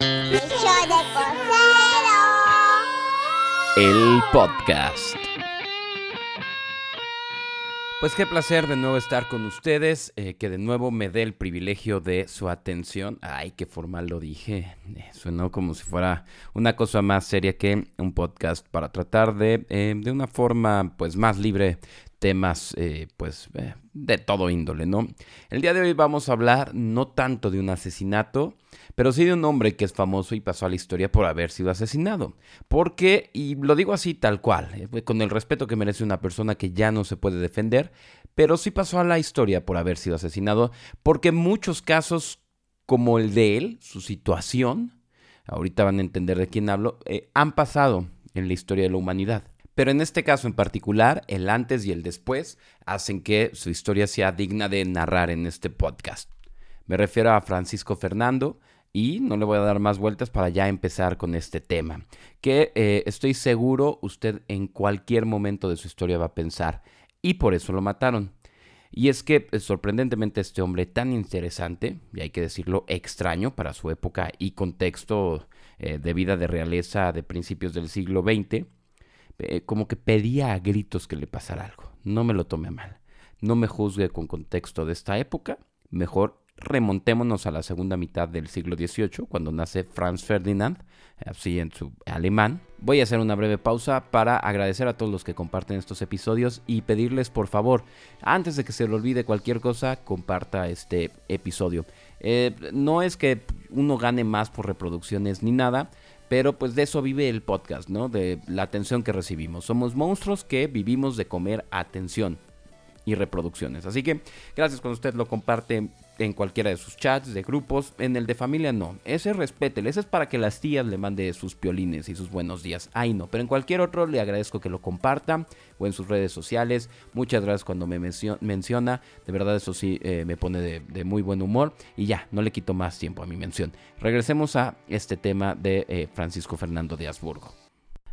de El podcast. Pues qué placer de nuevo estar con ustedes, eh, que de nuevo me dé el privilegio de su atención. Ay, qué formal lo dije. Eh, suenó como si fuera una cosa más seria que un podcast para tratar de, eh, de una forma pues más libre temas pues de todo índole, ¿no? El día de hoy vamos a hablar no tanto de un asesinato, pero sí de un hombre que es famoso y pasó a la historia por haber sido asesinado. Porque, y lo digo así tal cual, eh, con el respeto que merece una persona que ya no se puede defender, pero sí pasó a la historia por haber sido asesinado, porque muchos casos como el de él, su situación, ahorita van a entender de quién hablo, eh, han pasado en la historia de la humanidad. Pero en este caso en particular, el antes y el después hacen que su historia sea digna de narrar en este podcast. Me refiero a Francisco Fernando, y no le voy a dar más vueltas para ya empezar con este tema, que eh, estoy seguro usted en cualquier momento de su historia va a pensar, y por eso lo mataron. Y es que eh, sorprendentemente este hombre tan interesante, y hay que decirlo extraño para su época y contexto eh, de vida de realeza de principios del siglo XX, como que pedía a gritos que le pasara algo. No me lo tome mal. No me juzgue con contexto de esta época. Mejor remontémonos a la segunda mitad del siglo XVIII, cuando nace Franz Ferdinand, así en su alemán. Voy a hacer una breve pausa para agradecer a todos los que comparten estos episodios y pedirles por favor, antes de que se le olvide cualquier cosa, comparta este episodio. Eh, no es que uno gane más por reproducciones ni nada, pero pues de eso vive el podcast, ¿no? De la atención que recibimos. Somos monstruos que vivimos de comer atención y reproducciones. Así que gracias cuando usted lo comparte en cualquiera de sus chats, de grupos, en el de familia no. Ese respétele, ese es para que las tías le mande sus piolines y sus buenos días. Ahí no, pero en cualquier otro le agradezco que lo comparta o en sus redes sociales. Muchas gracias cuando me menciona, de verdad eso sí eh, me pone de, muy buen humor y ya, no le quito más tiempo a mi mención. Regresemos a este tema de eh, Francisco Fernando de Habsburgo.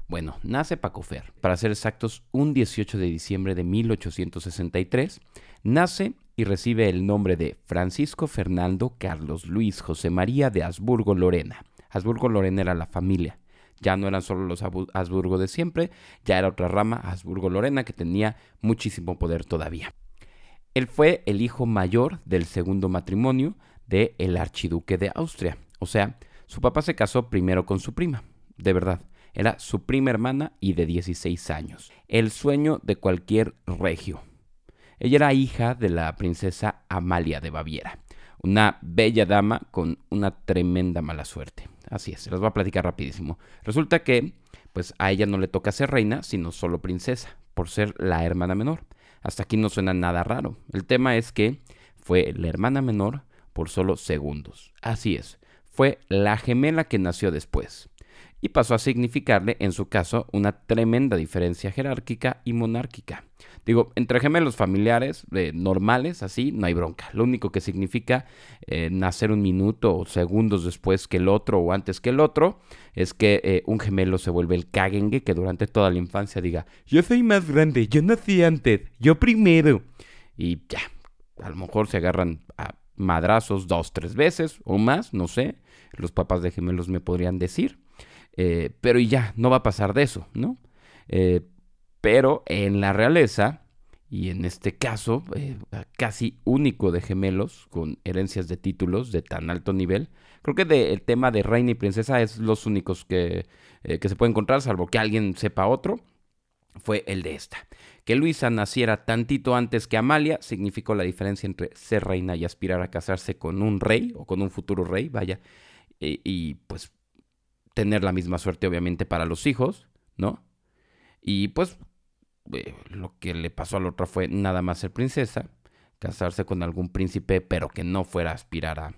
Bueno, nace Paco Fer, para ser exactos, un 18 de diciembre de 1863. Nace y recibe el nombre de Francisco Fernando Carlos Luis José María de Habsburgo Lorena. Habsburgo Lorena era la familia. Ya no eran solo los Habsburgo de siempre, ya era otra rama, Habsburgo Lorena, que tenía muchísimo poder todavía. Él fue el hijo mayor del segundo matrimonio del el archiduque de Austria. O sea, su papá se casó primero con su prima, de verdad. Era su prima hermana y de 16 años. El sueño de cualquier regio. Ella era hija de la princesa Amalia de Baviera, una bella dama con una tremenda mala suerte. Así es, se los voy a platicar rapidísimo. Resulta que, pues a ella no le toca ser reina, sino solo princesa, por ser la hermana menor. Hasta aquí no suena nada raro. El tema es que fue la hermana menor por solo segundos. Así es, fue la gemela que nació después y pasó a significarle, en su caso, una tremenda diferencia jerárquica y monárquica. Digo, entre gemelos familiares normales, así, no hay bronca. Lo único que significa eh, nacer un minuto o segundos después que el otro o antes que el otro es que eh, un gemelo se vuelve el cagengue que durante toda la infancia diga, yo soy más grande, yo nací antes, yo primero. Y ya, a lo mejor se agarran a madrazos dos, tres veces o más, no sé. Los papás de gemelos me podrían decir. Eh, pero ya, no va a pasar de eso, ¿no? Eh, pero en la realeza, y en este caso, eh, casi único de gemelos con herencias de títulos de tan alto nivel, creo que el tema de reina y princesa es los únicos que, que se puede encontrar, salvo que alguien sepa otro, fue el de esta. Que Luisa naciera tantito antes que Amalia significó la diferencia entre ser reina y aspirar a casarse con un rey o con un futuro rey, vaya. y pues tener la misma suerte obviamente para los hijos, ¿no? Y pues eh, lo que le pasó a la otra fue nada más ser princesa, casarse con algún príncipe, pero que no fuera a aspirar a,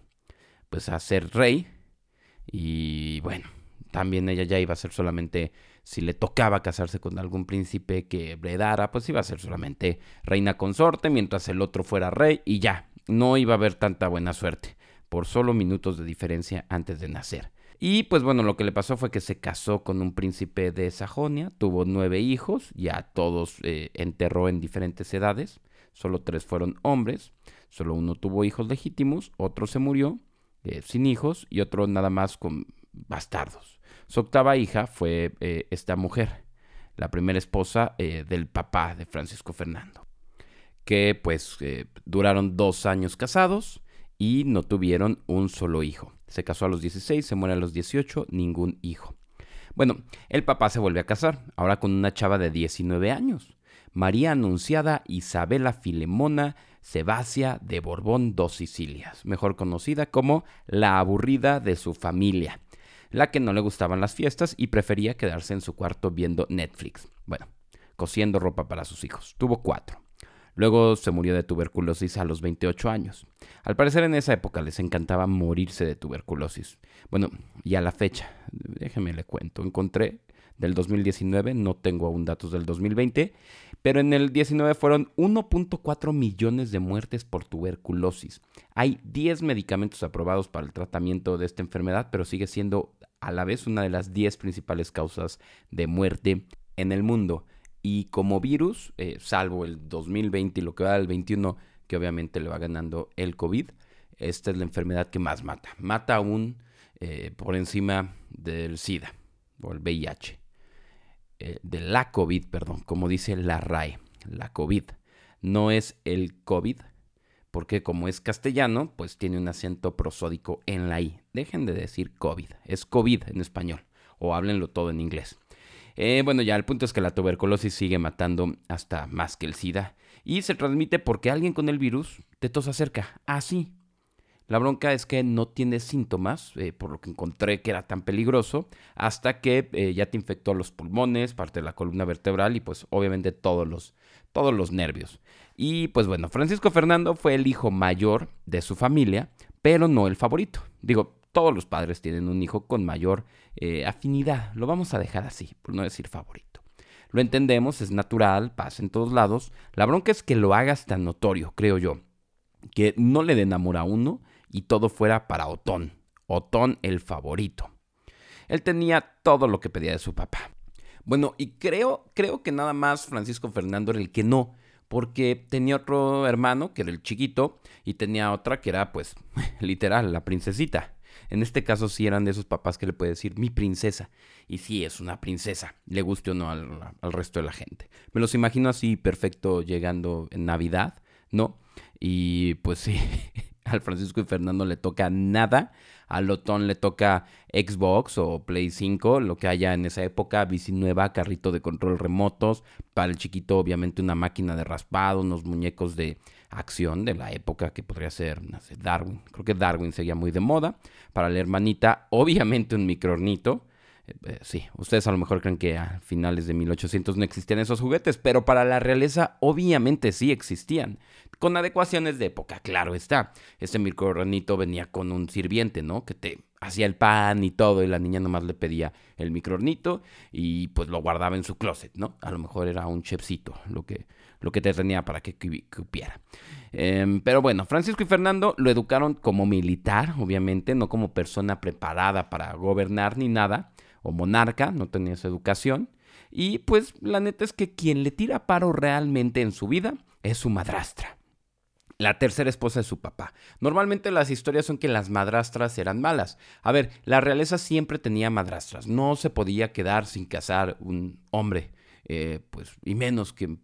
pues, a ser rey. Y bueno, también ella ya iba a ser solamente, si le tocaba casarse con algún príncipe que heredara, pues iba a ser solamente reina consorte, mientras el otro fuera rey y ya, no iba a haber tanta buena suerte, por solo minutos de diferencia antes de nacer. Y pues bueno, lo que le pasó fue que se casó con un príncipe de Sajonia, tuvo nueve hijos, ya todos eh, enterró en diferentes edades, solo tres fueron hombres, solo uno tuvo hijos legítimos, otro se murió eh, sin hijos y otro nada más con bastardos. Su octava hija fue eh, esta mujer, la primera esposa del papá de Francisco Fernando, que pues duraron dos años casados y no tuvieron un solo hijo. Se casó a los 16, se muere a los 18, ningún hijo. Bueno, el papá se vuelve a casar, ahora con una chava de 19 años. María Anunciada Isabela Filemona Sebasia de Borbón dos Sicilias, mejor conocida como la aburrida de su familia, la que no le gustaban las fiestas y prefería quedarse en su cuarto viendo Netflix. Bueno, cosiendo ropa para sus hijos. Tuvo cuatro. Luego se murió de tuberculosis a los 28 años. Al parecer en esa época les encantaba morirse de tuberculosis. Bueno, y a la fecha, déjeme le cuento, encontré del 2019, no tengo aún datos del 2020, pero en el 19 fueron 1.4 millones de muertes por tuberculosis. Hay 10 medicamentos aprobados para el tratamiento de esta enfermedad, pero sigue siendo a la vez una de las 10 principales causas de muerte en el mundo. Y como virus, eh, salvo el 2020 y lo que va del 21, que obviamente le va ganando el COVID, esta es la enfermedad que más mata. Mata aún eh, por encima del SIDA o el VIH. Eh, de la COVID, perdón, como dice la RAE, la COVID. No es el COVID, porque como es castellano, pues tiene un acento prosódico en la I. Dejen de decir COVID, es COVID en español, o háblenlo todo en inglés. Eh, bueno, ya el punto es que la tuberculosis sigue matando hasta más que el SIDA y se transmite porque alguien con el virus te tosa cerca, así, la bronca es que no tienes síntomas, eh, por lo que encontré que era tan peligroso, hasta que eh, ya te infectó los pulmones, parte de la columna vertebral y pues obviamente todos los, todos los nervios. Y pues bueno, Francisco Fernando fue el hijo mayor de su familia, pero no el favorito. Digo, todos los padres tienen un hijo con mayor eh, afinidad, lo vamos a dejar así, por no decir favorito. Lo entendemos, es natural, pasa en todos lados. La bronca es que lo hagas tan notorio, creo yo, que no le den amor a uno y todo fuera para Otón, Otón el favorito. Él tenía todo lo que pedía de su papá. Bueno, y creo, creo que nada más Francisco Fernando era el que no, porque tenía otro hermano que era el chiquito y tenía otra que era pues literal la princesita. En este caso sí eran de esos papás que le puede decir mi princesa. Y sí es una princesa, le guste o no al, resto de la gente. Me los imagino así perfecto llegando en Navidad, ¿no? Y pues sí, al Francisco y Fernando le toca nada. Al Otón le toca Xbox o Play 5, lo que haya en esa época, bici nueva, carrito de control remotos. Para el chiquito, obviamente, una máquina de raspado, unos muñecos de acción de la época que podría ser, no sé, Darwin. Creo que Darwin seguía muy de moda. Para la hermanita, obviamente, un microornito. Eh, eh, sí, ustedes a lo mejor creen que a finales de 1800 no existían esos juguetes, pero para la realeza obviamente sí existían con adecuaciones de época, claro está. Ese microornito venía con un sirviente, ¿no? Que te hacía el pan y todo, y la niña nomás le pedía el microornito y pues lo guardaba en su closet, ¿no? A lo mejor era un chefcito lo que, lo que te tenía para que cupiera. Em, pero bueno, Francisco y Fernando lo educaron como militar, obviamente, no como persona preparada para gobernar ni nada, o monarca, no tenía esa educación. Y pues la neta es que quien le tira paro realmente en su vida es su madrastra la tercera esposa de su papá. Normalmente las historias son que las madrastras eran malas. A ver, la realeza siempre tenía madrastras. No se podía quedar sin casar un hombre, eh, pues, y menos que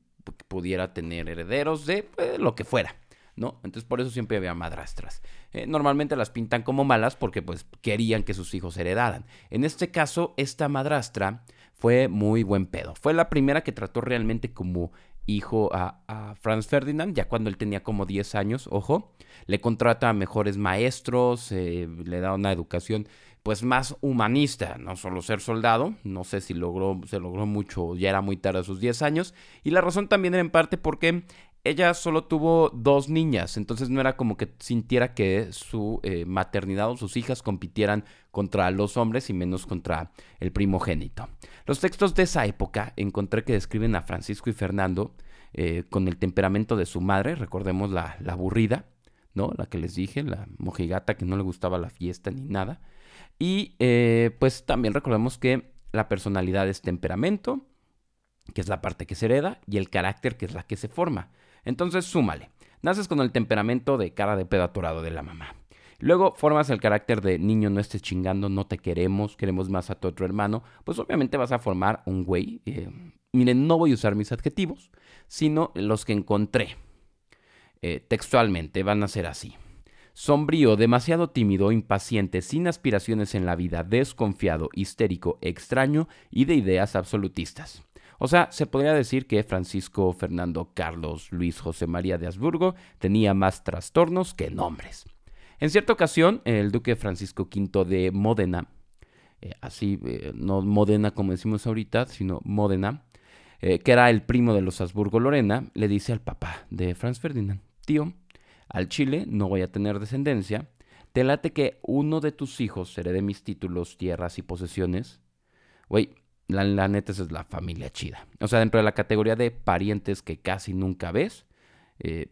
pudiera tener herederos de pues, lo que fuera. ¿no? Entonces por eso siempre había madrastras. Eh, normalmente las pintan como malas porque pues querían que sus hijos heredaran. En este caso, esta madrastra fue muy buen pedo. Fue la primera que trató realmente como hijo a, Franz Ferdinand, ya cuando él tenía como 10 años, ojo, le contrata a mejores maestros, eh, le da una educación pues más humanista, no solo ser soldado, no sé si logró, se logró mucho, ya era muy tarde a sus 10 años, y la razón también era en parte porque ella solo tuvo dos niñas, entonces no era como que sintiera que su eh, maternidad o sus hijas compitieran contra los hombres y menos contra el primogénito. Los textos de esa época encontré que describen a Francisco y Fernando eh, con el temperamento de su madre, recordemos la, la aburrida, ¿no? La que les dije, la mojigata que no le gustaba la fiesta ni nada. Y eh, pues también recordemos que la personalidad es temperamento, que es la parte que se hereda, y el carácter, que es la que se forma. Entonces, súmale. Naces con el temperamento de cara de pedo atorado de la mamá. Luego formas el carácter de niño no estés chingando, no te queremos, queremos más a tu otro hermano, pues obviamente vas a formar un güey. Eh, miren, no voy a usar mis adjetivos, sino los que encontré. Eh, textualmente van a ser así. Sombrío, demasiado tímido, impaciente, sin aspiraciones en la vida, desconfiado, histérico, extraño y de ideas absolutistas. O sea, se podría decir que Francisco Fernando Carlos Luis José María de Habsburgo tenía más trastornos que nombres. En cierta ocasión, el duque Francisco V de Módena, eh, así, eh, no Módena como decimos ahorita, sino Módena, eh, que era el primo de los Habsburgo Lorena, le dice al papá de Franz Ferdinand, tío, al Chile no voy a tener descendencia, te late que uno de tus hijos herede mis títulos, tierras y posesiones. Güey, la, la, neta es la familia chida. O sea, dentro de la categoría de parientes que casi nunca ves, eh,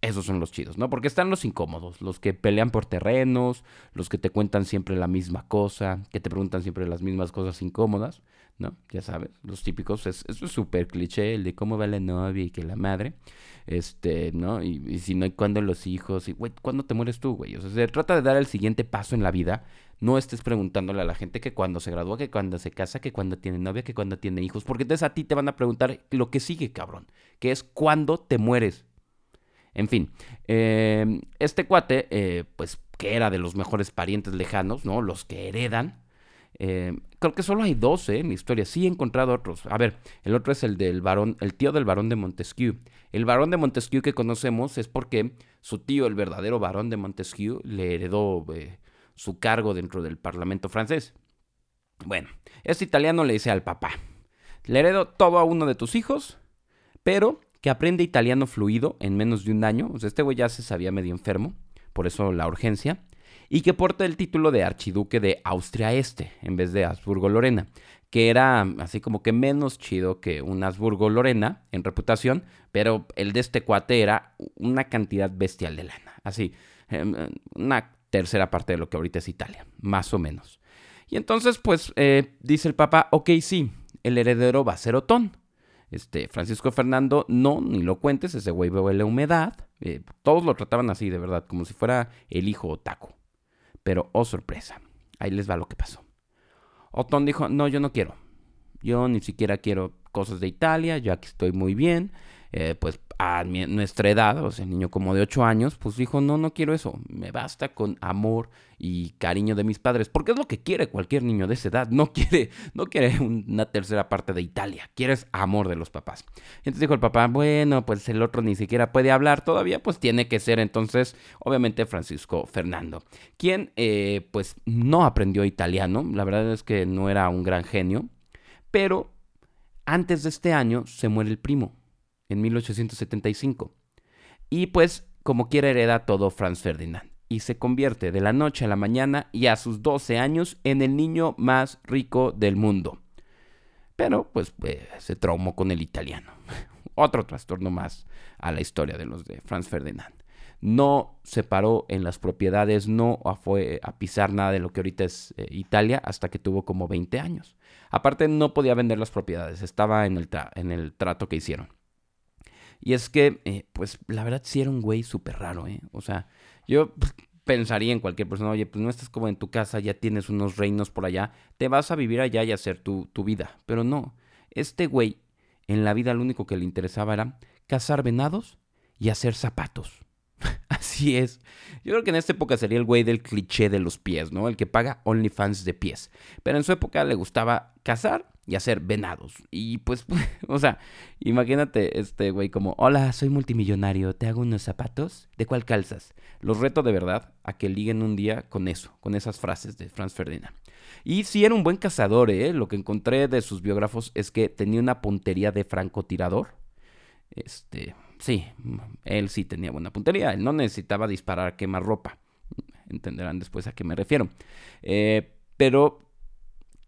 esos son los chidos, ¿no? Porque están los incómodos, los que pelean por terrenos, los que te cuentan siempre la misma cosa, que te preguntan siempre las mismas cosas incómodas, ¿no? Ya sabes, los típicos, es súper cliché, el de cómo va la novia y que la madre este, ¿no? Y, si no cuándo los hijos, y, güey, ¿cuándo te mueres tú, güey? O sea, se trata de dar el siguiente paso en la vida. No estés preguntándole a la gente que cuando se gradúa, que cuando se casa, que cuando tiene novia, que cuando tiene hijos, porque entonces a ti te van a preguntar lo que sigue, cabrón, que es cuándo te mueres. En fin, em, este cuate, eh, pues que era de los mejores parientes lejanos, ¿no? Los que heredan, eh, creo que solo hay dos ¿eh? en la historia. Sí he encontrado otros. A ver, el otro es el del varón, el tío del varón de Montesquieu. El varón de Montesquieu que conocemos es porque su tío, el verdadero varón de Montesquieu, le heredó eh, su cargo dentro del Parlamento francés. Bueno, este italiano le dice al papá, le heredo todo a uno de tus hijos, pero que aprende italiano fluido en menos de un año. Este güey ya se sabía medio enfermo, por eso la urgencia y que porta el título de archiduque de Austria Este en vez de Habsburgo-Lorena, que era así como que menos chido que un Habsburgo-Lorena en reputación, pero el de este cuate era una cantidad bestial de lana, así, em, una tercera parte de lo que ahorita es Italia, más o menos. Y entonces, pues, eh, dice el Papa, ok, sí, el heredero va a ser Otón. Este, Francisco Fernando, no, ni lo cuentes, ese güey la humedad. Eh, todos lo trataban así, de verdad, como si fuera el hijo otaku. Pero, oh sorpresa, ahí les va lo que pasó. Otón dijo, no, yo no quiero. Yo ni siquiera quiero cosas de Italia, yo aquí estoy muy bien. Eh, pues a nuestra edad, o sea, el niño como de 8 años, pues dijo, no, no quiero eso, me basta con amor y cariño de mis padres, porque es lo que quiere cualquier niño de esa edad, no quiere, no quiere una tercera parte de Italia, quieres amor de los papás. Entonces dijo el papá, bueno, pues el otro ni siquiera puede hablar todavía, pues tiene que ser entonces, obviamente, Francisco Fernando, quien eh, pues no aprendió italiano, la verdad es que no era un gran genio, pero antes de este año se muere el primo en 1875. Y pues, como quiere, hereda todo Franz Ferdinand. Y se convierte de la noche a la mañana y a sus 12 años en el niño más rico del mundo. Pero, pues, eh, se traumó con el italiano. Otro trastorno más a la historia de los de Franz Ferdinand. No se paró en las propiedades, no fue a pisar nada de lo que ahorita es eh, Italia hasta que tuvo como 20 años. Aparte, no podía vender las propiedades, estaba en el, en el trato que hicieron. Y es que, eh, pues, la verdad sí era un güey súper raro, ¿eh? O sea, yo pues, pensaría en cualquier persona, oye, pues no estás como en tu casa, ya tienes unos reinos por allá, te vas a vivir allá y hacer tu, tu vida. Pero no, este güey, en la vida lo único que le interesaba era cazar venados y hacer zapatos. Así es. Yo creo que en esta época sería el güey del cliché de los pies, ¿no? El que paga OnlyFans de pies. Pero en su época le gustaba cazar y hacer venados. Y pues, o sea, imagínate este güey como, hola, soy multimillonario, ¿te hago unos zapatos? ¿De cuál calzas? Los reto de verdad a que liguen un día con eso, con esas frases de Franz Ferdinand. Y sí era un buen cazador, ¿eh? Lo que encontré de sus biógrafos es que tenía una puntería de francotirador. Este, sí, él sí tenía buena puntería, él no necesitaba disparar a quemar ropa. Entenderán después a qué me refiero. Eh, pero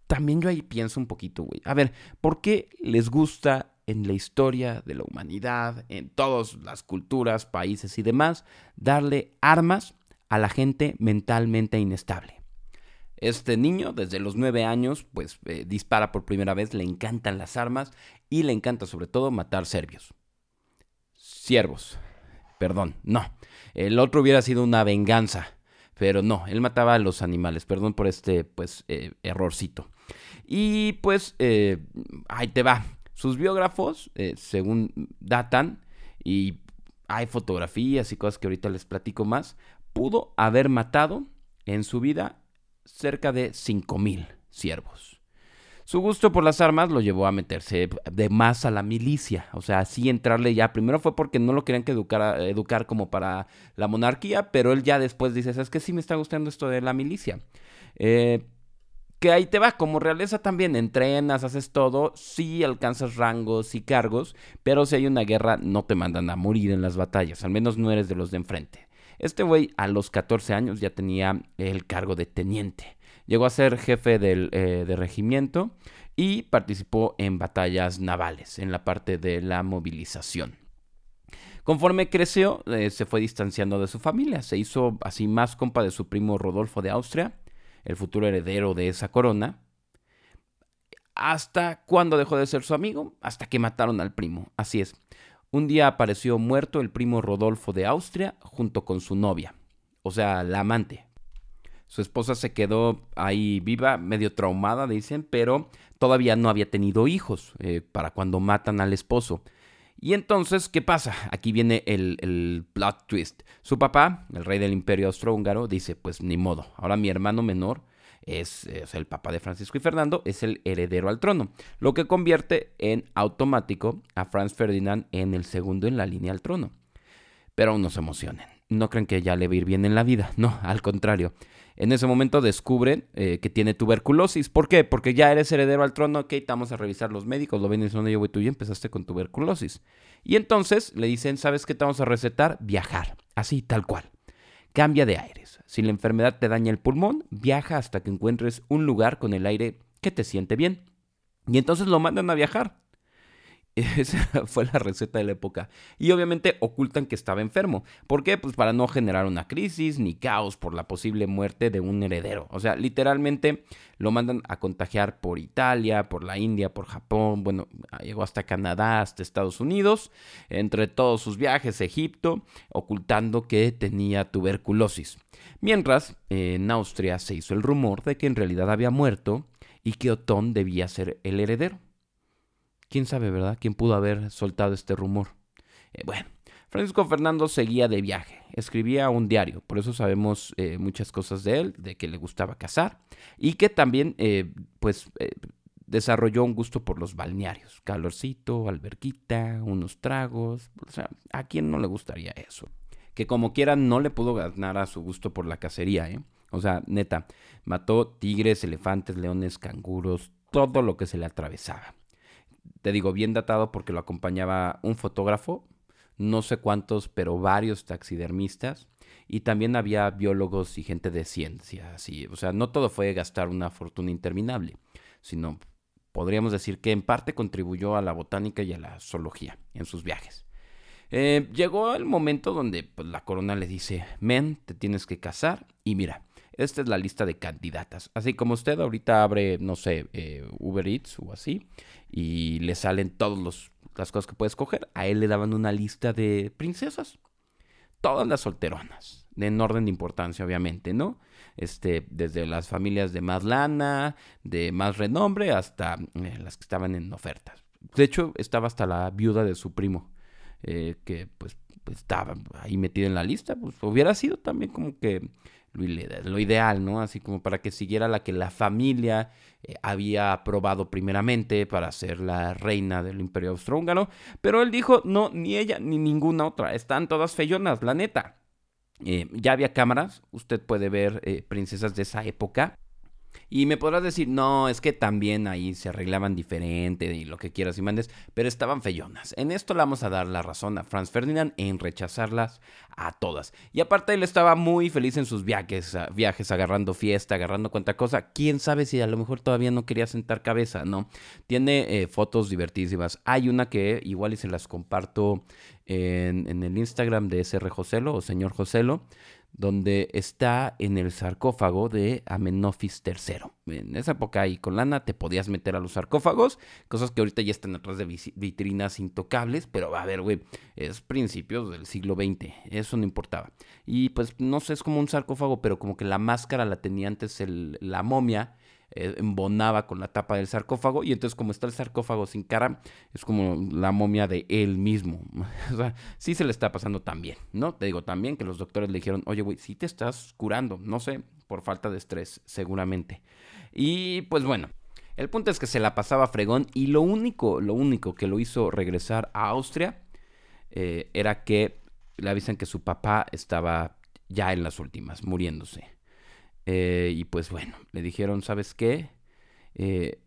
también yo ahí pienso un poquito, güey. A ver, ¿por qué les gusta en la historia de la humanidad, en todas las culturas, países y demás, darle armas a la gente mentalmente inestable? Este niño, desde los nueve años, pues eh, dispara por primera vez, le encantan las armas y le encanta sobre todo matar serbios. Siervos. perdón, no. El otro hubiera sido una venganza, pero no, él mataba a los animales, perdón por este, pues, eh, errorcito. Y pues, eh, ahí te va. Sus biógrafos, eh, según datan, y hay fotografías y cosas que ahorita les platico más, pudo haber matado en su vida cerca de 5.000 siervos. Su gusto por las armas lo llevó a meterse de más a la milicia, o sea, así entrarle ya. Primero fue porque no lo querían que educar, como para la monarquía, pero él ya después dice, ¿sabes qué? Sí me está gustando esto de la milicia. Eh, que ahí te va, como realeza también, entrenas, haces todo, sí alcanzas rangos y cargos, pero si hay una guerra no te mandan a morir en las batallas, al menos no eres de los de enfrente. Este güey a los 14 años ya tenía el cargo de teniente. Llegó a ser jefe del, eh, de regimiento y participó en batallas navales, en la parte de la movilización. Conforme creció, eh, se fue distanciando de su familia, se hizo así más compa de su primo Rodolfo de Austria, el futuro heredero de esa corona. ¿Hasta cuándo dejó de ser su amigo? Hasta que mataron al primo. Así es. Un día apareció muerto el primo Rodolfo de Austria junto con su novia, o sea, la amante. Su esposa se quedó ahí viva, medio traumada, dicen, pero todavía no había tenido hijos eh, para cuando matan al esposo. Y entonces, ¿qué pasa? Aquí viene el, el, plot twist. Su papá, el rey del imperio austrohúngaro, dice, pues ni modo, ahora mi hermano menor es, el papá de Francisco y Fernando, es el heredero al trono, lo que convierte en automático a Franz Ferdinand en el segundo en la línea al trono. Pero no se emocionen, no creen que ya le va a ir bien en la vida, no, al contrario. En ese momento descubren eh, que tiene tuberculosis. ¿Por qué? Porque ya eres heredero al trono, ok, vamos a revisar los médicos, lo ven y dicen, voy tú ya empezaste con tuberculosis. Y entonces le dicen, ¿sabes qué te vamos a recetar? Viajar, así, tal cual. Cambia de aires. Si la enfermedad te daña el pulmón, viaja hasta que encuentres un lugar con el aire que te siente bien. Y entonces lo mandan a viajar. Esa fue la receta de la época. Y obviamente ocultan que estaba enfermo. ¿Por qué? Pues para no generar una crisis ni caos por la posible muerte de un heredero. O sea, literalmente lo mandan a contagiar por Italia, por la India, por Japón. Bueno, llegó hasta Canadá, hasta Estados Unidos. Entre todos sus viajes, Egipto, ocultando que tenía tuberculosis. Mientras, en Austria se hizo el rumor de que en realidad había muerto y que Otón debía ser el heredero. ¿Quién sabe, verdad? ¿Quién pudo haber soltado este rumor? Eh, bueno, Francisco Fernando seguía de viaje, escribía un diario, por eso sabemos eh, muchas cosas de él, de que le gustaba cazar y que también, eh, pues, desarrolló un gusto por los balnearios, calorcito, alberquita, unos tragos, o sea, ¿a quién no le gustaría eso? Que como quiera no le pudo ganar a su gusto por la cacería, ¿eh? O sea, neta, mató tigres, elefantes, leones, canguros, todo lo que se le atravesaba te digo, bien datado porque lo acompañaba un fotógrafo, no sé cuántos, pero varios taxidermistas, y también había biólogos y gente de ciencia, así, o sea, no todo fue gastar una fortuna interminable, sino podríamos decir que en parte contribuyó a la botánica y a la zoología en sus viajes. Eh, llegó el momento donde pues, la corona le dice, men, te tienes que casar y mira, esta es la lista de candidatas. Así como usted ahorita abre, no sé, eh, Uber Eats o así, y le salen todas las cosas que puede escoger. A él le daban una lista de princesas. Todas las solteronas, en orden de importancia, obviamente, ¿no? Este, desde las familias de más lana, de más renombre, hasta eh, las que estaban en ofertas. De hecho, estaba hasta la viuda de su primo, eh, que pues, estaba ahí metida en la lista. Pues hubiera sido también como que lo ideal, ¿no? Así como para que siguiera la que la familia eh, había aprobado primeramente para ser la reina del imperio austrohúngaro, pero él dijo, no, ni ella ni ninguna otra, están todas feyonas, la neta. Eh, ya había cámaras, usted puede ver eh, princesas de esa época y me podrás decir, no, es que también ahí se arreglaban diferente y lo que quieras y mandes, pero estaban feyonas. En esto le vamos a dar la razón a Franz Ferdinand en rechazarlas a todas. Y aparte él estaba muy feliz en sus viajes, viajes agarrando fiesta, agarrando cuanta cosa. Quién sabe si a lo mejor todavía no quería sentar cabeza, ¿no? Tiene eh, fotos divertísimas. Hay una que igual y se las comparto en, en el Instagram de SR Joselo o señor Joselo donde está en el sarcófago de Amenofis III. En esa época y con lana te podías meter a los sarcófagos, cosas que ahorita ya están atrás de vitrinas intocables, pero a ver, güey, es principios del siglo XX, eso no importaba. Y pues no sé, es como un sarcófago, pero como que la máscara la tenía antes la momia eh, embonaba con la tapa del sarcófago y entonces como está el sarcófago sin cara, es como la momia de él mismo. o sea, sí se le está pasando también, ¿no? Te digo también que los doctores le dijeron, oye, güey, sí te estás curando, no sé, por falta de estrés, seguramente. Y pues bueno, el punto es que se la pasaba fregón y lo único, lo único que lo hizo regresar a Austria eh, era que le avisan que su papá estaba ya en las últimas, muriéndose. Eh, y pues bueno, le dijeron, ¿sabes qué? Eh,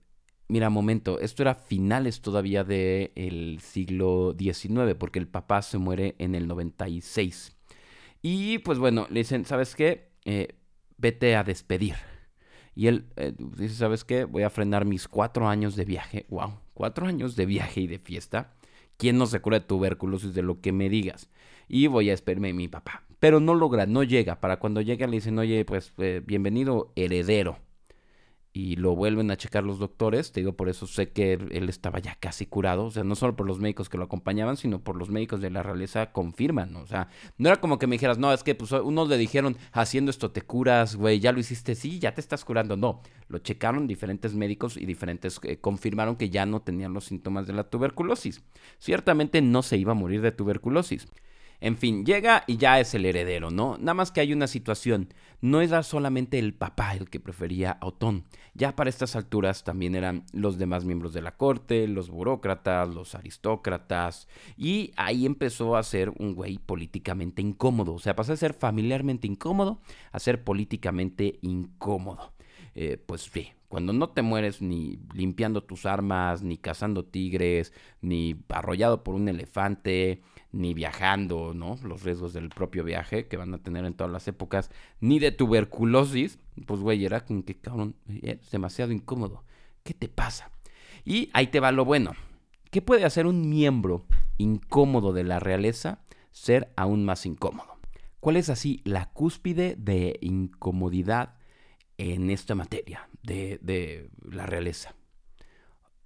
mira, momento, esto era finales todavía del siglo XIX, porque el papá se muere en el 96. Y pues bueno, le dicen, ¿sabes qué? Eh, vete a despedir. Y él dice, ¿sabes qué? Voy a frenar mis cuatro años de viaje. ¡Wow! Cuatro años de viaje y de fiesta. ¿Quién no se cura de tuberculosis de lo que me digas? Y voy a esperarme a mi papá pero no logra, no llega. Para cuando llega le dicen, oye, pues eh, bienvenido heredero. Y lo vuelven a checar los doctores, te digo, por eso sé que él, estaba ya casi curado, o sea, no solo por los médicos que lo acompañaban, sino por los médicos de la realeza confirman, o sea, no era como que me dijeras, no, es que pues unos le dijeron, haciendo esto te curas, güey, ya lo hiciste, sí, ya te estás curando, no, lo checaron diferentes médicos y diferentes eh, confirmaron que ya no tenían los síntomas de la tuberculosis. Ciertamente no se iba a morir de tuberculosis. En fin, llega y ya es el heredero, ¿no? Nada más que hay una situación. No era solamente el papá el que prefería a Otón. Ya para estas alturas también eran los demás miembros de la corte, los burócratas, los aristócratas. Y ahí empezó a ser un güey políticamente incómodo. O sea, pasó a ser familiarmente incómodo a ser políticamente incómodo. Eh, pues sí, cuando no te mueres ni limpiando tus armas, ni cazando tigres, ni arrollado por un elefante, ni viajando, ¿no? Los riesgos del propio viaje que van a tener en todas las épocas, ni de tuberculosis, pues güey, era como que cabrón, es demasiado incómodo. ¿Qué te pasa? Y ahí te va lo bueno. ¿Qué puede hacer un miembro incómodo de la realeza ser aún más incómodo? ¿Cuál es así la cúspide de incomodidad en esta materia de, de la realeza?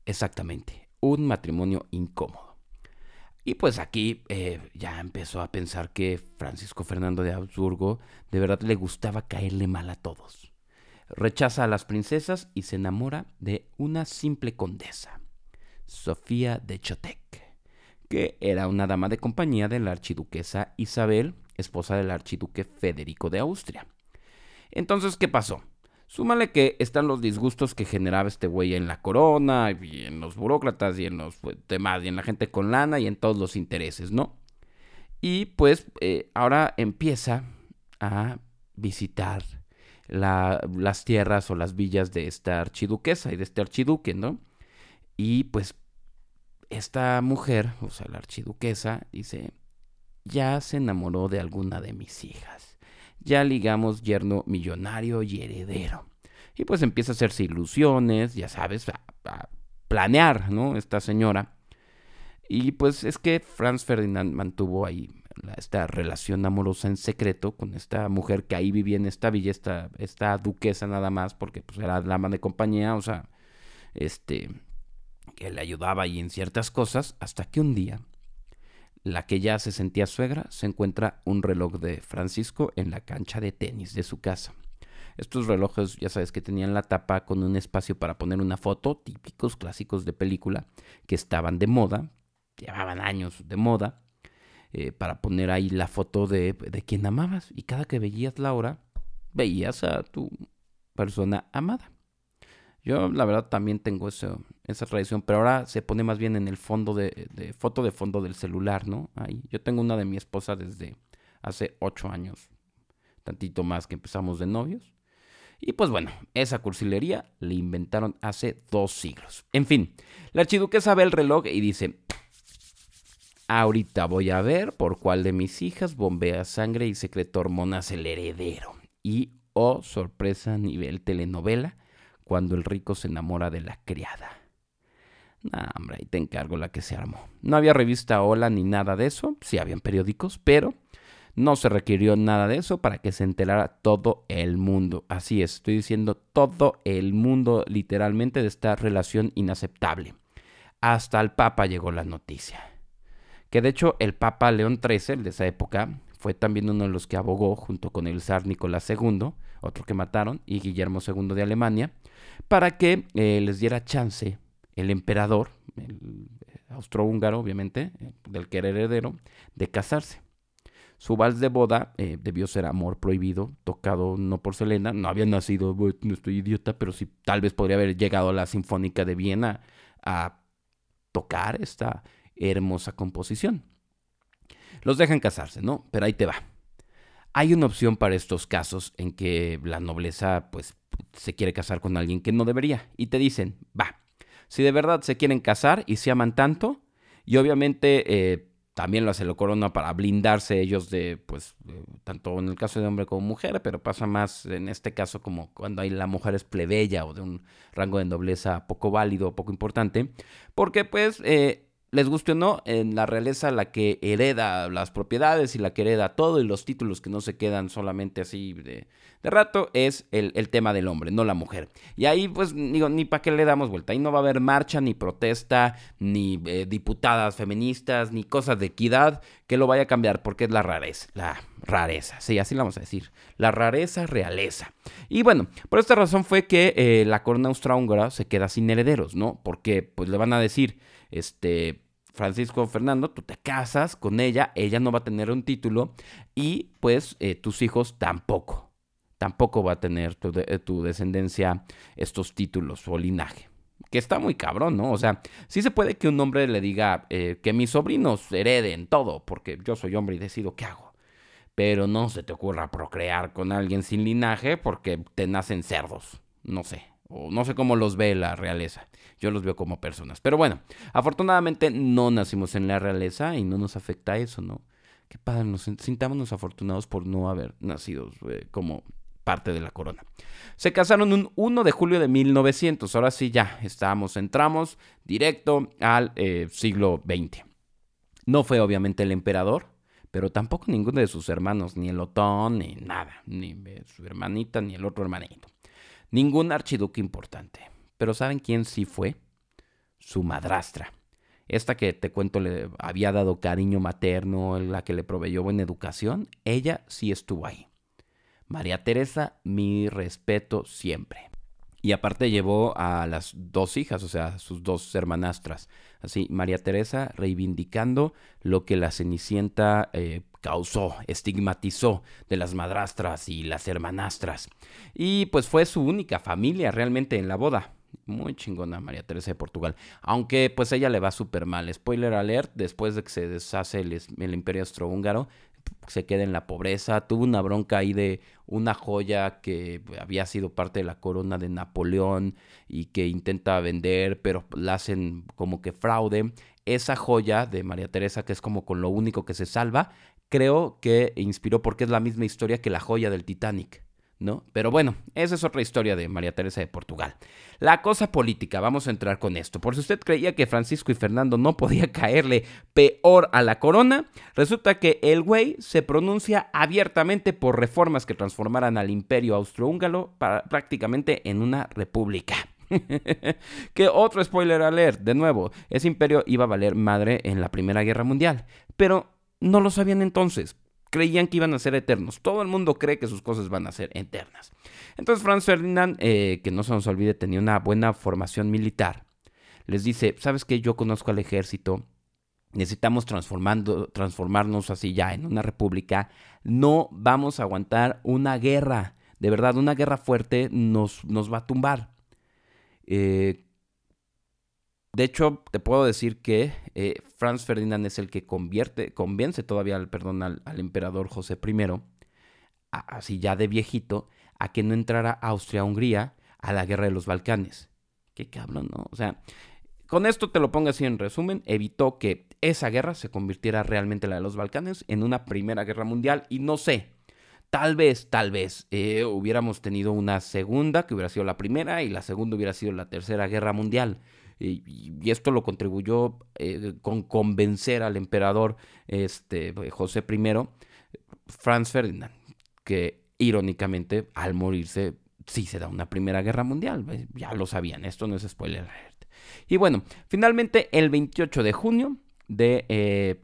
Exactamente, un matrimonio incómodo. Y pues aquí eh, ya empezó a pensar que Francisco Fernando de Habsburgo de verdad le gustaba caerle mal a todos. Rechaza a las princesas y se enamora de una simple condesa, Sofía de Chotec, que era una dama de compañía de la archiduquesa Isabel, esposa del archiduque Federico de Austria. Entonces, ¿qué pasó? Súmale que están los disgustos que generaba este güey en la corona, y en los burócratas, y en los pues, demás, y en la gente con lana, y en todos los intereses, ¿no? Y pues eh, ahora empieza a visitar las tierras o las villas de esta archiduquesa y de este archiduque, ¿no? Y pues esta mujer, o sea, la archiduquesa, dice, ya se enamoró de alguna de mis hijas ya ligamos yerno millonario y heredero. Y pues empieza a hacerse ilusiones, ya sabes, a, planear, ¿no? Esta señora. Y pues es que Franz Ferdinand mantuvo ahí esta relación amorosa en secreto con esta mujer que ahí vivía en esta villa, esta, esta duquesa nada más, porque pues era la ama de compañía, o sea, este, que le ayudaba ahí en ciertas cosas, hasta que un día la que ya se sentía suegra, se encuentra un reloj de Francisco en la cancha de tenis de su casa. Estos relojes, ya sabes que tenían la tapa con un espacio para poner una foto, típicos clásicos de película, que estaban de moda, llevaban años de moda, eh, para poner ahí la foto de, de quien amabas. Y cada que veías la hora, veías a tu persona amada. Yo la verdad también tengo eso, esa tradición, pero ahora se pone más bien en el fondo de, foto de fondo del celular, ¿no? Ahí. Yo tengo una de mi esposa desde hace ocho años, tantito más que empezamos de novios. Y pues bueno, esa cursilería le inventaron hace dos siglos. En fin, la archiduquesa ve el reloj y dice, ahorita voy a ver por cuál de mis hijas bombea sangre y secreto hormonas el heredero. Y, oh sorpresa, nivel telenovela, cuando el rico se enamora de la criada. Nah, hombre, ahí te encargo la que se armó. No había revista Hola ni nada de eso, sí habían periódicos, pero No se requirió nada de eso para que se enterara todo el mundo. Así es, estoy diciendo todo el mundo literalmente de esta relación inaceptable. Hasta el Papa llegó la noticia. Que de hecho el Papa León XIII, el de esa época, fue también uno de los que abogó junto con el zar Nicolás II, otro que mataron, y Guillermo II de Alemania, para que eh, les diera chance el emperador, el austrohúngaro obviamente, del que era heredero, de casarse. Su vals de boda eh, debió ser Amor Prohibido, tocado no por Selena, no había nacido, no estoy idiota, pero sí tal vez podría haber llegado a la Sinfónica de Viena a tocar esta hermosa composición. Los dejan casarse, ¿no? Pero ahí te va. Hay una opción para estos casos en que la nobleza pues se quiere casar con alguien que no debería y te dicen, va, si de verdad se quieren casar y se aman tanto y obviamente eh, también lo hace la corona para blindarse ellos de, pues, tanto en el caso de hombre como mujer, pero pasa más en este caso como cuando hay la mujer es plebeya o de un rango de nobleza poco válido, poco importante, porque pues eh, les guste o no, en la realeza la que hereda las propiedades y la que hereda todo y los títulos que no se quedan solamente así de, rato es el, tema del hombre, no la mujer. Y ahí pues digo, ni para qué le damos vuelta. Ahí no va a haber marcha, ni protesta, ni eh, diputadas feministas, ni cosas de equidad que lo vaya a cambiar porque es la rareza, la rareza, sí, así la vamos a decir, la rareza realeza. Y bueno, por esta razón fue que eh, la corona austrohúngara se queda sin herederos, ¿no? Porque pues le van a decir, este, Francisco Fernando, tú te casas con ella, ella no va a tener un título y pues eh, tus hijos tampoco. Tampoco va a tener tu, eh, descendencia estos títulos o linaje. Que está muy cabrón, ¿no? O sea, sí se puede que un hombre le diga eh, que mis sobrinos hereden todo, porque yo soy hombre y decido qué hago. Pero no se te ocurra procrear con alguien sin linaje porque te nacen cerdos. No sé, o no sé cómo los ve la realeza. Yo los veo como personas. Pero bueno, afortunadamente no nacimos en la realeza y no nos afecta eso, ¿no? Qué padre, nos sintámonos afortunados por no haber nacido eh, como parte de la corona. Se casaron un 1 de julio de 1900. Ahora sí, ya estamos, entramos directo al eh, siglo XX. No fue obviamente el emperador, pero tampoco ninguno de sus hermanos, ni el Otón, ni nada, ni eh, su hermanita, ni el otro hermanito. Ningún archiduque importante. Pero ¿saben quién sí fue? Su madrastra. Esta que te cuento le había dado cariño materno, la que le proveyó buena educación, ella sí estuvo ahí. María Teresa, mi respeto siempre. Y aparte llevó a las dos hijas, o sea, sus dos hermanastras. Así, María Teresa reivindicando lo que la Cenicienta eh, causó, estigmatizó de las madrastras y las hermanastras. Y pues fue su única familia realmente en la boda. Muy chingona María Teresa de Portugal. Aunque pues ella le va súper mal. Spoiler alert, después de que se deshace el, imperio austrohúngaro, se queda en la pobreza. Tuvo una bronca ahí de una joya que había sido parte de la corona de Napoleón y que intenta vender, pero la hacen como que fraude. Esa joya de María Teresa, que es como con lo único que se salva, creo que inspiró porque es la misma historia que la joya del Titanic. ¿No? Pero bueno, esa es otra historia de María Teresa de Portugal. La cosa política, vamos a entrar con esto. Por si usted creía que Francisco y Fernando no podía caerle peor a la corona, resulta que el güey se pronuncia abiertamente por reformas que transformaran al imperio austrohúngaro prácticamente en una república. que otro spoiler alert, de nuevo, ese imperio iba a valer madre en la Primera Guerra Mundial. Pero no lo sabían entonces. Creían que iban a ser eternos. Todo el mundo cree que sus cosas van a ser eternas. Entonces Franz Ferdinand, eh, que no se nos olvide, tenía una buena formación militar. Les dice, ¿sabes qué? Yo conozco al ejército. Necesitamos transformando, transformarnos así ya en una república. No vamos a aguantar una guerra. De verdad, una guerra fuerte nos, nos va a tumbar. Eh, de hecho, te puedo decir que eh, Franz Ferdinand es el que convierte, convence todavía al, perdón, al, emperador José I, así ya de viejito, a que no entrara Austria-Hungría a la guerra de los Balcanes. Qué cabrón, ¿no? O sea, con esto te lo pongo así en resumen, evitó que esa guerra se convirtiera realmente la de los Balcanes en una primera guerra mundial y no sé, tal vez, tal vez eh, hubiéramos tenido una segunda que hubiera sido la primera y la segunda hubiera sido la tercera guerra mundial y, esto lo contribuyó eh, con convencer al emperador este, José I Franz Ferdinand, que irónicamente al morirse sí se da una primera guerra mundial. Eh, ya lo sabían, esto no es spoiler Y bueno, finalmente el 28 de junio de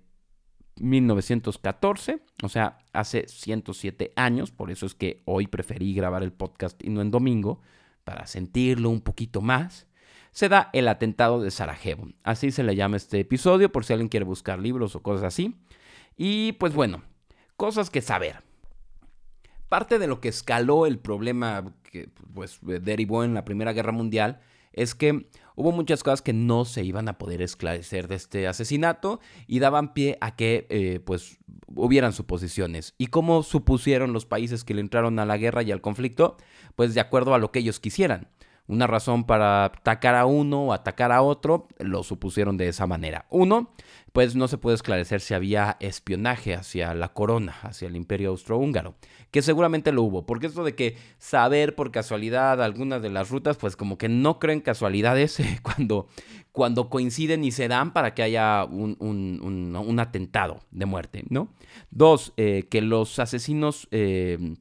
1914, eh, o sea, hace 107 años, por eso es que hoy preferí grabar el podcast y no en domingo, para sentirlo un poquito más, se da el atentado de Sarajevo. Así se le llama este episodio, por si alguien quiere buscar libros o cosas así. Y pues bueno, cosas que saber. Parte de lo que escaló el problema que pues, derivó en la Primera Guerra Mundial es que hubo muchas cosas que no se iban a poder esclarecer de este asesinato y daban pie a que eh, pues hubieran suposiciones. ¿Y cómo supusieron los países que le entraron a la guerra y al conflicto? Pues de acuerdo a lo que ellos quisieran una razón para atacar a uno o atacar a otro, lo supusieron de esa manera. Uno, pues no se puede esclarecer si había espionaje hacia la corona, hacia el imperio austrohúngaro, que seguramente lo hubo, porque esto de que saber por casualidad algunas de las rutas, pues como que no creen casualidades cuando, cuando coinciden y se dan para que haya un, atentado de muerte, ¿no? Dos, eh, que los asesinos... Eh,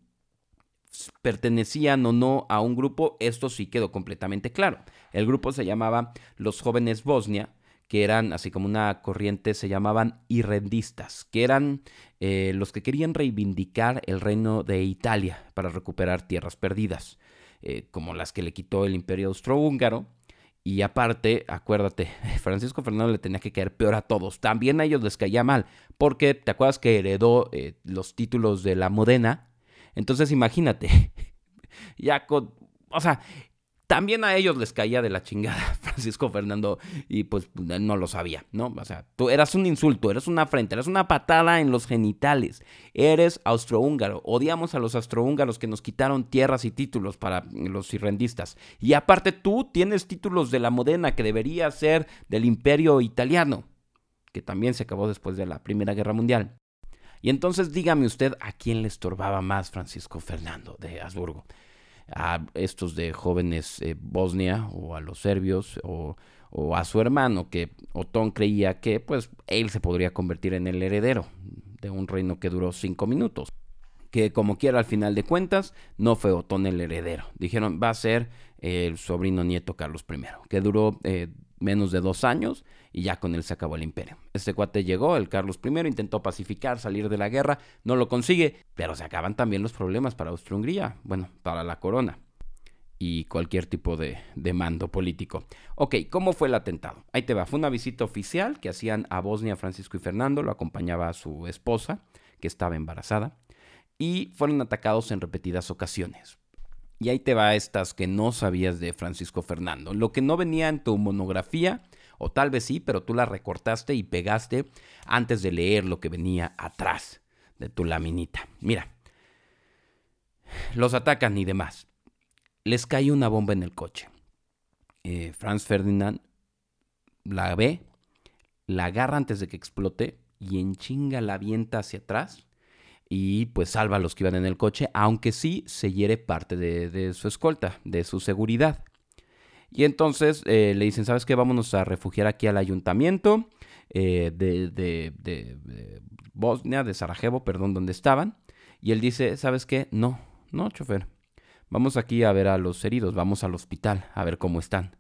pertenecían o no a un grupo, esto sí quedó completamente claro. El grupo se llamaba Los Jóvenes Bosnia, que eran, así como una corriente, se llamaban irrendistas, que eran eh, los que querían reivindicar el reino de Italia para recuperar tierras perdidas, eh, como las que le quitó el imperio austrohúngaro. Y aparte, acuérdate, Francisco Fernando le tenía que caer peor a todos. También a ellos les caía mal, porque te acuerdas que heredó eh, los títulos de la Modena, entonces imagínate, ya o sea, también a ellos les caía de la chingada Francisco Fernando y pues no lo sabía, ¿no? O sea, tú eras un insulto, eres una afrenta, eres una patada en los genitales, eres austrohúngaro, odiamos a los austrohúngaros que nos quitaron tierras y títulos para los irrendistas. Y aparte tú tienes títulos de la Modena que debería ser del imperio italiano, que también se acabó después de la Primera Guerra Mundial. Y entonces dígame usted a quién le estorbaba más Francisco Fernando de Habsburgo. A estos de jóvenes eh, Bosnia o a los serbios o, a su hermano que Otón creía que pues él se podría convertir en el heredero de un reino que duró cinco minutos. Que como quiera al final de cuentas no fue Otón el heredero. Dijeron va a ser el sobrino nieto Carlos I, que duró eh, menos de dos años y ya con él se acabó el imperio. Este cuate llegó, el Carlos I, intentó pacificar, salir de la guerra, no lo consigue, pero se acaban también los problemas para Austria-Hungría, bueno, para la corona y cualquier tipo de, de, mando político. Ok, ¿cómo fue el atentado? Ahí te va, fue una visita oficial que hacían a Bosnia Francisco y Fernando, lo acompañaba a su esposa, que estaba embarazada, y fueron atacados en repetidas ocasiones. Y ahí te va estas que no sabías de Francisco Fernando. Lo que no venía en tu monografía, o tal vez sí, pero tú la recortaste y pegaste antes de leer lo que venía atrás de tu laminita. Mira, los atacan y demás. Les cae una bomba en el coche. Eh, Franz Ferdinand la ve, la agarra antes de que explote y en chinga la avienta hacia atrás y pues salva a los que iban en el coche, aunque sí se hiere parte de, su escolta, de su seguridad. Y entonces eh, le dicen, ¿sabes qué? Vámonos a refugiar aquí al ayuntamiento eh, de, de, Bosnia, de Sarajevo, perdón, donde estaban. Y él dice, ¿sabes qué? No, no, chofer. Vamos aquí a ver a los heridos, vamos al hospital a ver cómo están.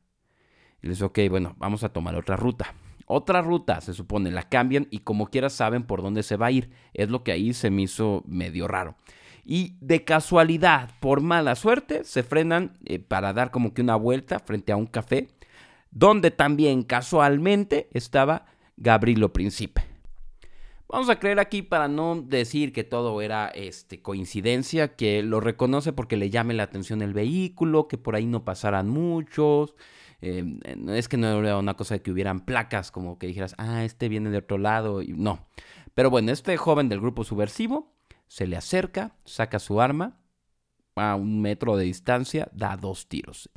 Y les dice, ok, bueno, vamos a tomar otra ruta otra ruta, se supone, la cambian y como quiera saben por dónde se va a ir. Es lo que ahí se me hizo medio raro. Y de casualidad, por mala suerte, se frenan eh, para dar como que una vuelta frente a un café, donde también casualmente estaba Gabrilo Príncipe. Vamos a creer aquí para no decir que todo era este, coincidencia, que lo reconoce porque le llame la atención el vehículo, que por ahí no pasaran muchos, Em, no es que no era una cosa de que hubieran placas como que dijeras, ah, este viene de otro lado, y no. Pero bueno, este joven del grupo subversivo se le acerca, saca su arma a un metro de distancia, da dos tiros.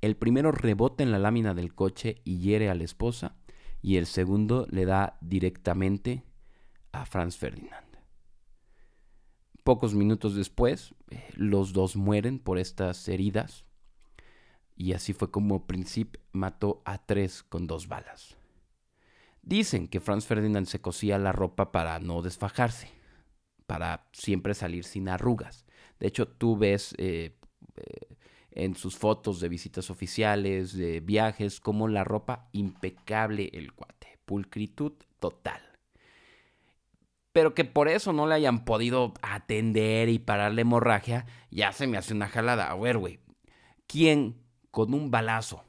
El primero rebota en la lámina del coche y hiere a la esposa, y el segundo le da directamente a Franz Ferdinand. Pocos minutos después, eh, los dos mueren por estas heridas y así fue como Príncipe mató a tres con dos balas. Dicen que Franz Ferdinand se cosía la ropa para no desfajarse, para siempre salir sin arrugas. De hecho, tú ves eh, eh, en sus fotos de visitas oficiales, de viajes, como la ropa impecable el cuate, pulcritud total. Pero que por eso no le hayan podido atender y parar la hemorragia, ya se me hace una jalada. A ver, güey, ¿quién con un balazo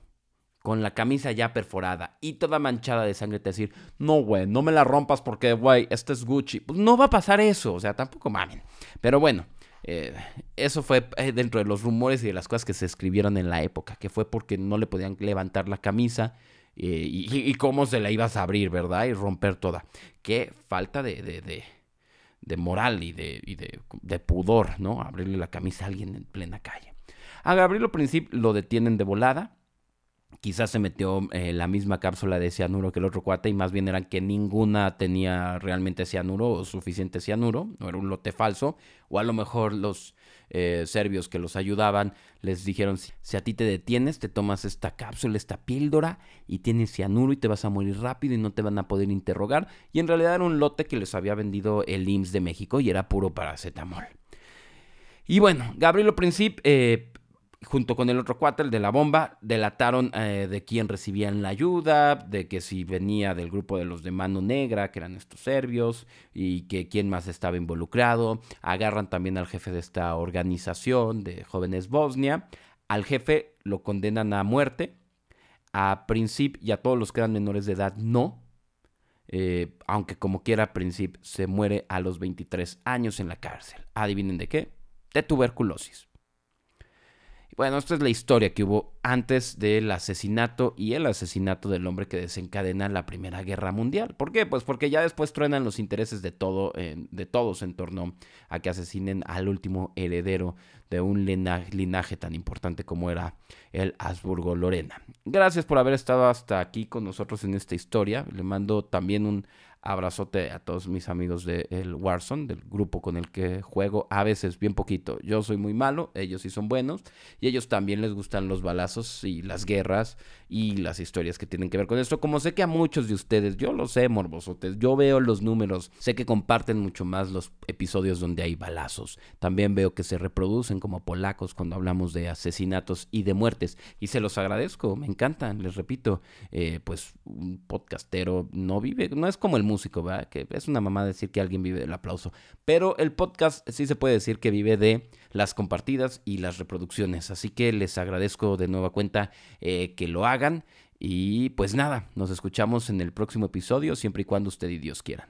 con la camisa ya perforada y toda manchada de sangre te decir, no, güey, no me la rompas porque, güey, este es Gucci. Pues no va a pasar eso, o sea, tampoco mamen. Pero bueno, eh, eso fue eh, dentro de los rumores y de las cosas que se escribieron en la época, que fue porque no le podían levantar la camisa eh, y, cómo se la ibas a abrir, ¿verdad? Y romper toda. Qué falta de, de, de, moral y, de, y de, de pudor, ¿no? Abrirle la camisa a alguien en plena calle. A Gabriel Princip lo detienen de volada quizás se metió eh, la misma cápsula de cianuro que el otro cuate y más bien eran que ninguna tenía realmente cianuro o suficiente cianuro, no era un lote falso, o a lo mejor los eh, serbios que los ayudaban les dijeron, si a ti te detienes, te tomas esta cápsula, esta píldora y tienes cianuro y te vas a morir rápido y no te van a poder interrogar, y en realidad era un lote que les había vendido el IMSS de México y era puro paracetamol. Y bueno, Gabrielo Princip eh, junto con el otro cuate, el de la bomba, delataron eh, de quién recibían la ayuda, de que si venía del grupo de los de mano negra, que eran estos serbios, y que quién más estaba involucrado. Agarran también al jefe de esta organización de jóvenes Bosnia. Al jefe lo condenan a muerte. A Princip y a todos los que eran menores de edad no. Eh, aunque como quiera, Princip se muere a los 23 años en la cárcel. Adivinen de qué? De tuberculosis. Bueno, esta es la historia que hubo antes del asesinato y el asesinato del hombre que desencadena la Primera Guerra Mundial. ¿Por qué? Pues porque ya después truenan los intereses de, todo, de todos en torno a que asesinen al último heredero de un linaje, tan importante como era el Habsburgo Lorena. Gracias por haber estado hasta aquí con nosotros en esta historia. Le mando también un abrazote a todos mis amigos del el Warzone, del grupo con el que juego, a veces bien poquito. Yo soy muy malo, ellos sí son buenos, y ellos también les gustan los balazos y las guerras y las historias que tienen que ver con esto. Como sé que a muchos de ustedes, yo lo sé, morbosotes, yo veo los números, sé que comparten mucho más los episodios donde hay balazos. También veo que se reproducen como polacos cuando hablamos de asesinatos y de muertes, y se los agradezco, me encantan, les repito, eh, pues un podcastero no vive, no es como el músico, ¿verdad? Que es una mamá decir que alguien vive del aplauso. Pero el podcast sí se puede decir que vive de las compartidas y las reproducciones. Así que les agradezco de nueva cuenta eh, que lo hagan. Y pues nada, nos escuchamos en el próximo episodio, siempre y cuando usted y Dios quieran.